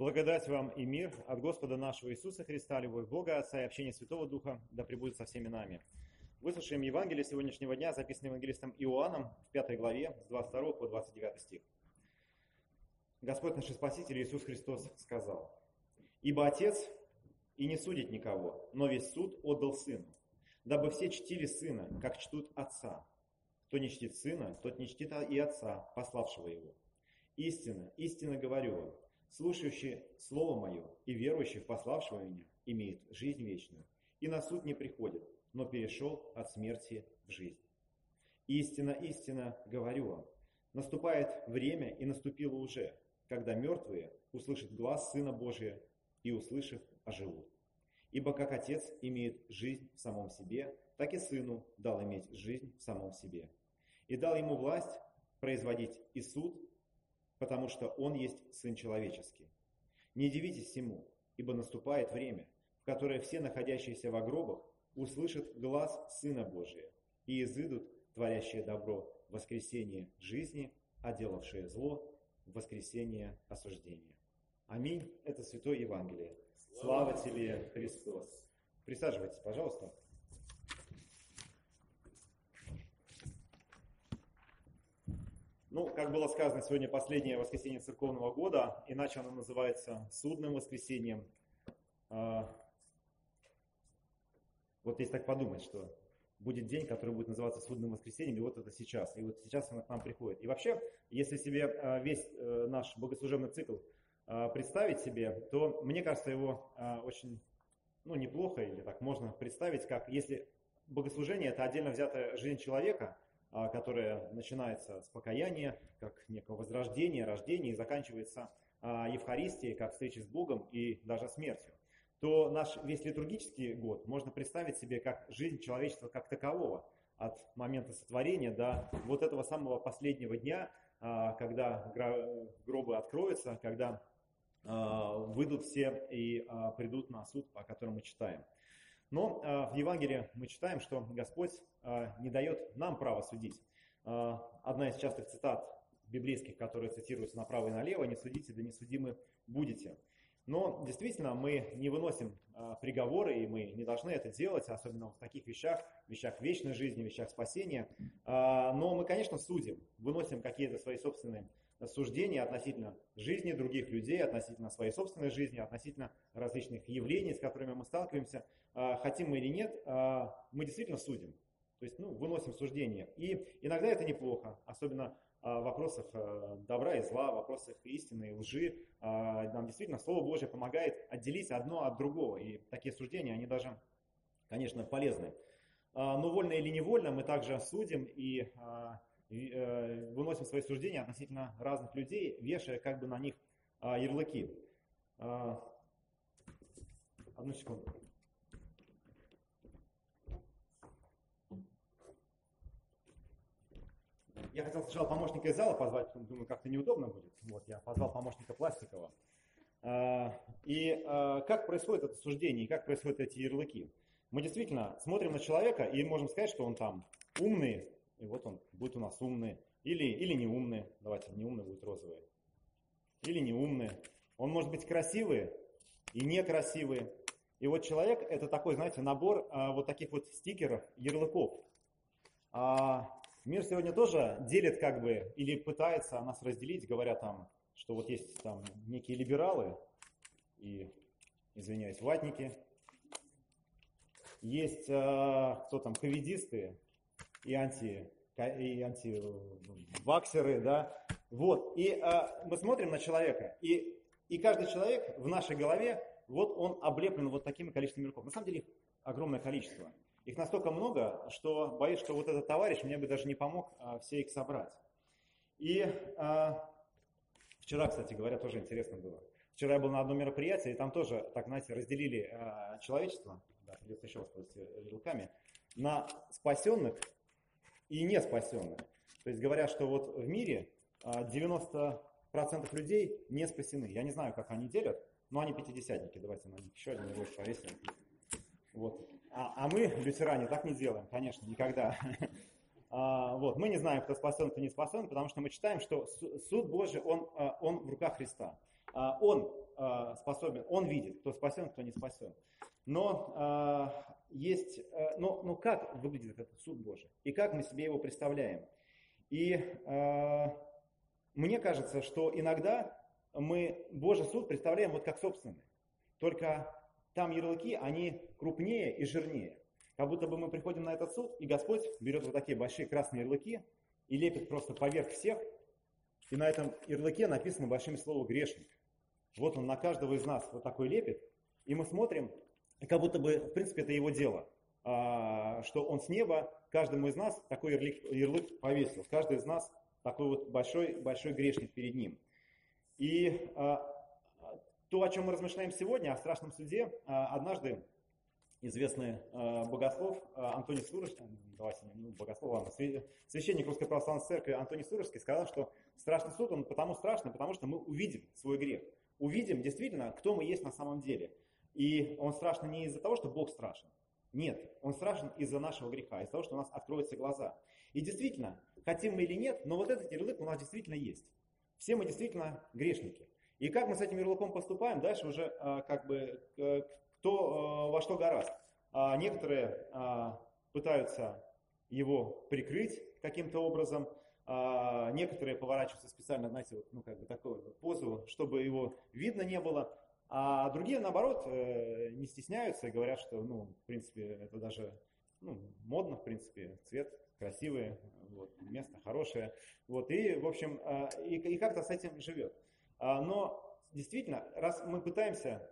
Благодать вам и мир от Господа нашего Иисуса Христа, любовь Бога Отца и общение Святого Духа да пребудет со всеми нами. Выслушаем Евангелие сегодняшнего дня, записанное евангелистом Иоанном в 5 главе, с 22 по 29 стих. Господь наш Спаситель Иисус Христос сказал, «Ибо Отец и не судит никого, но весь суд отдал Сыну, дабы все чтили Сына, как чтут Отца. Кто не чтит Сына, тот не чтит и Отца, пославшего Его. Истинно, истинно говорю вам, слушающий Слово Мое и верующий в пославшего Меня имеет жизнь вечную, и на суд не приходит, но перешел от смерти в жизнь. Истинно, истинно говорю вам, наступает время и наступило уже, когда мертвые услышат глаз Сына Божия и, услышав, оживут. Ибо как Отец имеет жизнь в самом себе, так и Сыну дал иметь жизнь в самом себе. И дал ему власть производить и суд, потому что Он есть Сын Человеческий. Не дивитесь всему, ибо наступает время, в которое все находящиеся в гробах услышат глаз Сына Божия и изыдут, творящие добро, воскресение жизни, а делавшие зло воскресение осуждения. Аминь. Это Святое Евангелие. Слава тебе, Христос. Присаживайтесь, пожалуйста. Ну, как было сказано, сегодня последнее воскресенье церковного года, иначе оно называется судным воскресеньем. А, вот если так подумать, что будет день, который будет называться судным воскресеньем, и вот это сейчас, и вот сейчас оно к нам приходит. И вообще, если себе а, весь э, наш богослужебный цикл а, представить себе, то мне кажется, его очень ну, неплохо, или так можно представить, как если богослужение – это отдельно взятая жизнь человека – а, которое начинается с покаяния, как некого возрождения, рождения и заканчивается а, Евхаристией, как встречей с Богом и даже смертью, то наш весь литургический год можно представить себе как жизнь человечества как такового, от момента сотворения до вот этого самого последнего дня, а, когда гробы откроются, когда выйдут все и придут на суд, о котором мы читаем. Но э, в Евангелии мы читаем, что Господь э, не дает нам права судить. Э, одна из частых цитат библейских, которые цитируются направо и налево, «Не судите, да не судимы будете». Но действительно мы не выносим приговоры, и мы не должны это делать, особенно в таких вещах, вещах вечной жизни, вещах спасения. но мы, конечно, судим, выносим какие-то свои собственные суждения относительно жизни других людей, относительно своей собственной жизни, относительно различных явлений, с которыми мы сталкиваемся, а, хотим мы или нет, а, мы действительно судим. То есть ну, выносим суждения. И иногда это неплохо, особенно вопросах э, добра и зла, вопросах истины и лжи. А, нам действительно Слово Божье помогает отделить одно от другого. И такие суждения, они даже, конечно, полезны. Но вольно или невольно мы также судим и Э, выносим свои суждения относительно разных людей, вешая как бы на них а, ярлыки. А, одну секунду. Я хотел сначала помощника из зала позвать, потом думаю, как-то неудобно будет. Вот, я позвал помощника Пластикова. А, и как происходит это суждение, как происходят эти ярлыки? Мы действительно смотрим на человека и можем сказать, что он там умный, и вот он будет у нас умный. Или, или не умный. Давайте, не умный будет розовый. Или не умный. Он может быть красивый и некрасивый. И вот человек это такой, знаете, набор а, вот таких вот стикеров, ярлыков. А, мир сегодня тоже делит как бы, или пытается нас разделить, говоря там, что вот есть там некие либералы и, извиняюсь, ватники. Есть а, кто там, ковидисты, и анти и антиваксеры, да, вот, и а, мы смотрим на человека, и, и каждый человек в нашей голове, вот он облеплен вот таким количеством игроков. На самом деле их огромное количество. Их настолько много, что боюсь, что вот этот товарищ мне бы даже не помог а, все их собрать. И а, вчера, кстати говоря, тоже интересно было. Вчера я был на одном мероприятии, и там тоже, так, знаете, разделили а, человечество, да, придется еще воспользоваться руками, на спасенных и не спасенных. То есть говорят, что вот в мире 90% а, людей не спасены. Я не знаю, как они делят, но они пятидесятники. Давайте на них еще один небольшой повесим. Вот. А, а мы, лютеране, так не делаем, конечно, никогда. А, вот. Мы не знаем, кто спасен, кто не спасен, потому что мы читаем, что суд Божий, он, а, он в руках Христа. Он э, способен, он видит, кто спасен, кто не спасен. Но есть, но, но как выглядит этот суд Божий? И как мы себе его представляем? И мне кажется, что иногда мы Божий суд представляем вот как собственный. Только там ярлыки, они крупнее и жирнее. Как будто бы мы приходим на этот суд, и Господь берет вот такие большие красные ярлыки и лепит просто поверх всех, и на этом ярлыке написано большим словом «грешник». Вот он на каждого из нас вот такой лепит, и мы смотрим, как будто бы, в принципе, это его дело, а, что он с неба каждому из нас такой ярлык, ярлык повесил, каждый из нас такой вот большой, большой грешник перед ним. И а, то, о чем мы размышляем сегодня, о страшном суде, а, однажды известный богослов Антоний Сурожский, давайте, ну, богослов, священник Русской Православной Церкви Антоний Сурожский сказал, что страшный суд, он потому страшный, потому что мы увидим свой грех. Увидим действительно, кто мы есть на самом деле. И он страшен не из-за того, что Бог страшен. Нет, он страшен из-за нашего греха, из-за того, что у нас откроются глаза. И действительно, хотим мы или нет, но вот этот ярлык у нас действительно есть. Все мы действительно грешники. И как мы с этим ярлыком поступаем, дальше уже а, как бы кто а, во что гораст. А, некоторые пытаются его прикрыть каким-то образом, некоторые поворачиваются специально, знаете, вот, ну как бы такую позу, чтобы его видно не было. А другие, наоборот, э, не стесняются и говорят, что, ну, в принципе, это даже ну, модно, в принципе, цвет красивый, вот, место хорошее. Вот, и, в общем, и, и как-то с этим живет. А, но действительно, раз мы пытаемся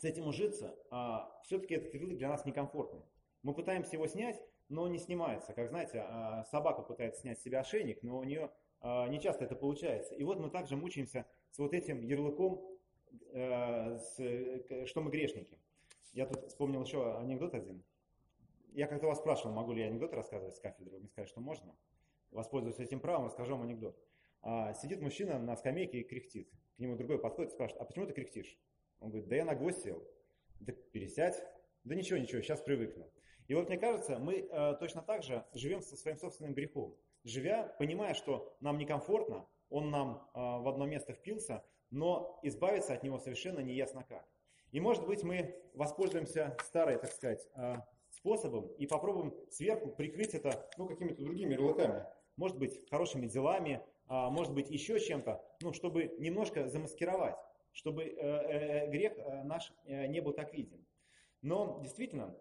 с этим ужиться, а, все-таки этот ярлык для нас некомфортный. Мы пытаемся его снять, но он не снимается. Как знаете, собака пытается снять с себя ошейник, но у нее не часто это получается. И вот мы также мучаемся с вот этим ярлыком Э, что мы грешники. Я тут вспомнил еще анекдот один. Я как-то вас спрашивал, могу ли я анекдот рассказывать с кафедры. Вы мне сказали, что можно. Воспользуюсь этим правом, расскажу вам анекдот. А, сидит мужчина на скамейке и кряхтит. К нему другой подходит и спрашивает, а почему ты кряхтишь? Он говорит, да я на гвоздь сел. Да пересядь. Да ничего, ничего, сейчас привыкну. И вот мне кажется, мы э, точно так же живем со своим собственным грехом. Живя, понимая, что нам некомфортно, он нам э, в одно место впился, но избавиться от него совершенно не ясно как. И может быть мы воспользуемся старой, так сказать, а, способом и попробуем сверху прикрыть это ну, какими-то другими ярлыками. Может быть, хорошими делами, а, может быть, еще чем-то, ну, чтобы немножко замаскировать, чтобы э, э, грех э, наш не был так виден. Но действительно,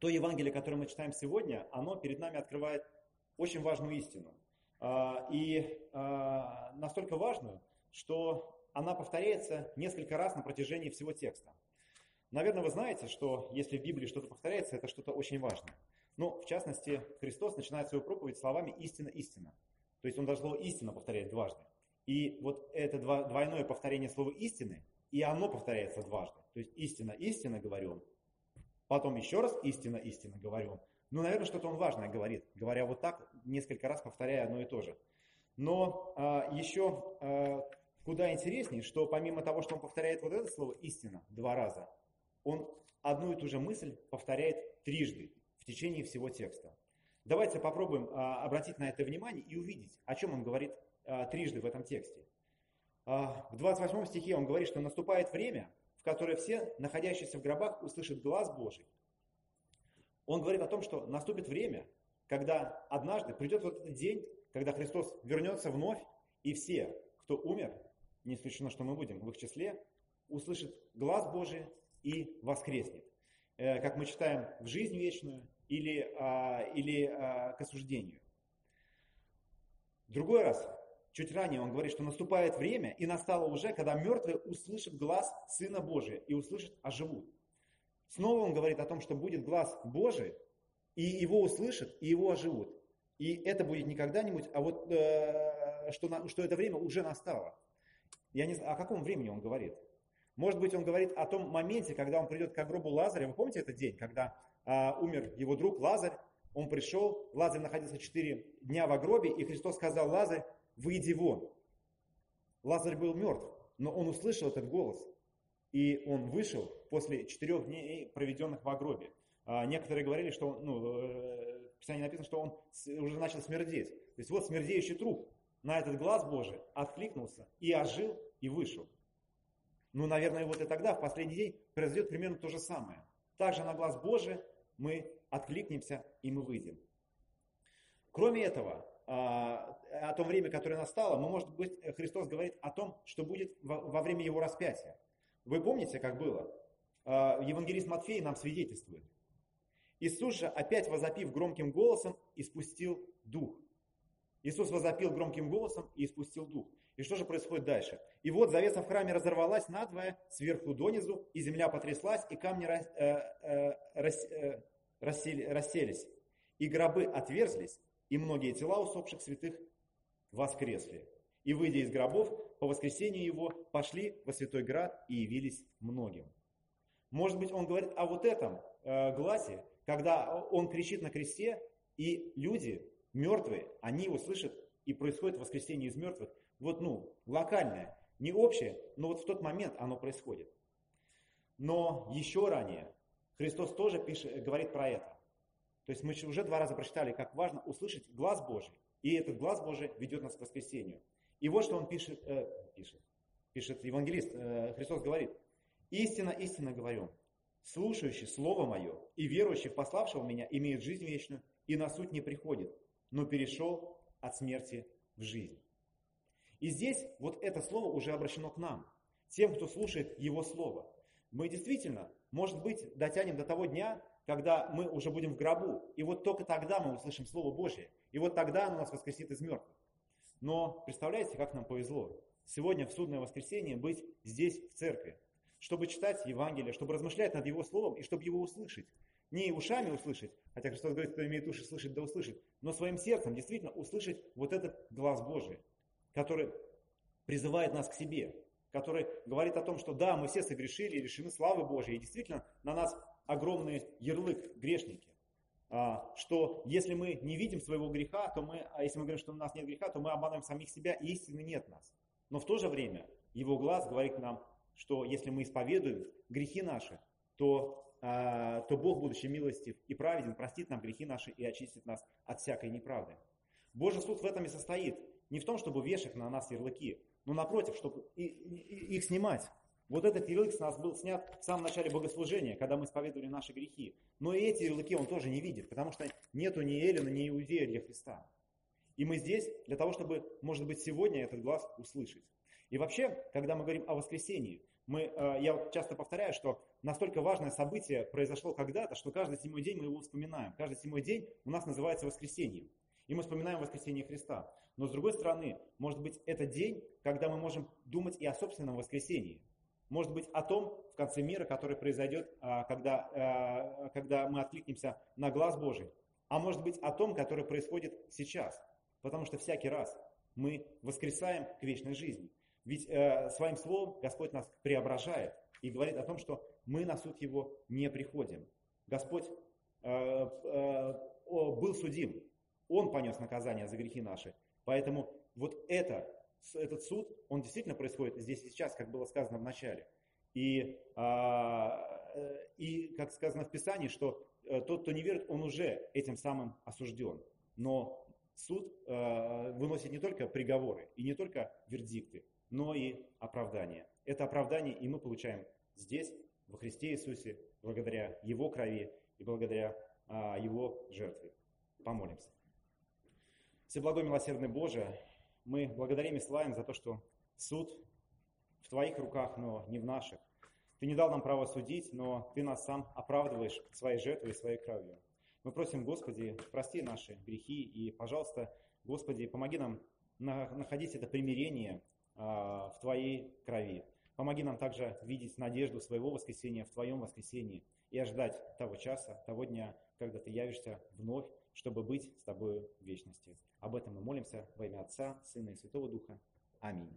то Евангелие, которое мы читаем сегодня, оно перед нами открывает очень важную истину. А, и настолько важную, что она повторяется несколько раз на протяжении всего текста. Наверное, вы знаете, что если в Библии что-то повторяется, это что-то очень важное. Но, в частности, Христос начинает свою проповедь словами «истина, истина». То есть он даже слово «истина» повторяет дважды. И вот это двойное повторение слова «истины», и оно повторяется дважды. То есть «истина, истина» говорю. Потом еще раз «истина, истина» говорю. Ну, наверное, что-то он важное говорит, говоря вот так, несколько раз повторяя одно и то же. Но а, еще а, Куда интереснее, что помимо того, что он повторяет вот это слово «истина» два раза, он одну и ту же мысль повторяет трижды в течение всего текста. Давайте попробуем а, обратить на это внимание и увидеть, о чем он говорит а, трижды в этом тексте. А, в 28 стихе он говорит, что наступает время, в которое все, находящиеся в гробах, услышат глаз Божий. Он говорит о том, что наступит время, когда однажды придет вот этот день, когда Христос вернется вновь, и все, кто умер, не исключено, что мы будем в их числе, услышит глаз Божий и воскреснет. Э, как мы читаем, в жизнь вечную или, а, или а, к осуждению. Другой раз, чуть ранее он говорит, что наступает время, и настало уже, когда мертвые услышат глаз Сына Божия и услышат, оживут. Снова он говорит о том, что будет глаз Божий, и его услышат, и его оживут. И это будет не когда-нибудь, а вот э, что, на, что это время уже настало. Я не знаю, о каком времени он говорит. Может быть, он говорит о том моменте, когда он придет к гробу Лазаря. Вы помните этот день, когда а, умер его друг Лазарь? Он пришел, Лазарь находился четыре дня в гробе, и Христос сказал, Лазарь, выйди вон. Лазарь был мертв, но он услышал этот голос, и он вышел после четырех дней, проведенных в гробе. А, некоторые говорили, что ну, э, в Писании написано, что он уже начал смердеть. То есть вот смердеющий труп на этот глаз Божий откликнулся и ожил, и вышел. Ну, наверное, вот и тогда, в последний день, произойдет примерно то же самое. Также на глаз Божий мы откликнемся и мы выйдем. Кроме этого, а, о том времени, которое настало, мы, может быть, Христос говорит о том, что будет во время Его распятия. Вы помните, как было? А, евангелист Матфей нам свидетельствует. Иисус же, опять возопив громким голосом, испустил дух. Иисус возопил громким голосом и испустил дух. И что же происходит дальше? И вот завеса в храме разорвалась надвое, сверху донизу, и земля потряслась, и камни рас, э, э, рас, э, рассели, расселись, и гробы отверзлись, и многие тела усопших святых воскресли. И, выйдя из гробов, по воскресению его пошли во Святой Град и явились многим. Может быть, он говорит о вот этом э, гласе, когда он кричит на кресте, и люди, мертвые, они его слышат, и происходит воскресение из мертвых. Вот, ну, локальное, не общее, но вот в тот момент оно происходит. Но еще ранее Христос тоже пишет, говорит про это. То есть мы уже два раза прочитали, как важно услышать глаз Божий. И этот глаз Божий ведет нас к воскресению. И вот что он пишет, э, пишет, пишет евангелист. Э, Христос говорит, «Истинно, истинно говорю, слушающий Слово Мое и верующий в пославшего Меня имеет жизнь вечную, и на суть не приходит, но перешел от смерти в жизнь». И здесь вот это слово уже обращено к нам, тем, кто слушает Его Слово. Мы действительно, может быть, дотянем до того дня, когда мы уже будем в гробу. И вот только тогда мы услышим Слово Божье. И вот тогда оно нас воскресит из мертвых. Но представляете, как нам повезло сегодня в судное воскресенье быть здесь, в церкви, чтобы читать Евангелие, чтобы размышлять над Его Словом и чтобы его услышать. Не ушами услышать, хотя Христос говорит, кто имеет уши слышать, да услышит, но своим сердцем действительно услышать вот этот глаз Божий, который призывает нас к себе, который говорит о том, что да, мы все согрешили и лишены славы Божьей, и действительно на нас огромный ярлык грешники. А, что если мы не видим своего греха, то мы, а если мы говорим, что у нас нет греха, то мы обманываем самих себя, и истины нет нас. Но в то же время его глаз говорит нам, что если мы исповедуем грехи наши, то, а, то Бог, будучи милостив и праведен, простит нам грехи наши и очистит нас от всякой неправды. Божий суд в этом и состоит. Не в том, чтобы вешать на нас ярлыки, но напротив, чтобы их снимать. Вот этот ярлык с нас был снят в самом начале богослужения, когда мы исповедовали наши грехи. Но и эти ярлыки он тоже не видит, потому что нету ни Эллина, ни Иудея для Христа. И мы здесь для того, чтобы, может быть, сегодня этот глаз услышать. И вообще, когда мы говорим о воскресении, мы, э, я часто повторяю, что настолько важное событие произошло когда-то, что каждый седьмой день мы его вспоминаем. Каждый седьмой день у нас называется воскресением. И мы вспоминаем воскресение Христа. Но с другой стороны, может быть, это день, когда мы можем думать и о собственном воскресении. Может быть, о том в конце мира, который произойдет, а, когда, а, когда мы откликнемся на глаз Божий. А может быть, о том, который происходит сейчас. Потому что всякий раз мы воскресаем к вечной жизни. Ведь э, своим словом Господь нас преображает и говорит о том, что мы на суд Его не приходим. Господь э, э, был судим, Он понес наказание за грехи наши. Поэтому вот это этот суд, он действительно происходит здесь и сейчас, как было сказано в начале. И, а, э, и как сказано в Писании, что э, тот, кто не верит, он уже этим самым осужден. Но суд э, выносит не только приговоры и не только вердикты, но и оправдание. Это оправдание и мы получаем здесь, во Христе Иисусе, благодаря Его крови и благодаря а, Его жертве. Помолимся. Всеблагой милосердный Боже, мы благодарим и славим за то, что суд в Твоих руках, но не в наших. Ты не дал нам право судить, но Ты нас сам оправдываешь своей жертвой и своей кровью. Мы просим, Господи, прости наши грехи и, пожалуйста, Господи, помоги нам находить это примирение в Твоей крови. Помоги нам также видеть надежду своего воскресения в Твоем воскресении и ожидать того часа, того дня, когда Ты явишься вновь чтобы быть с тобою в вечности. Об этом мы молимся во имя Отца, Сына и Святого Духа. Аминь.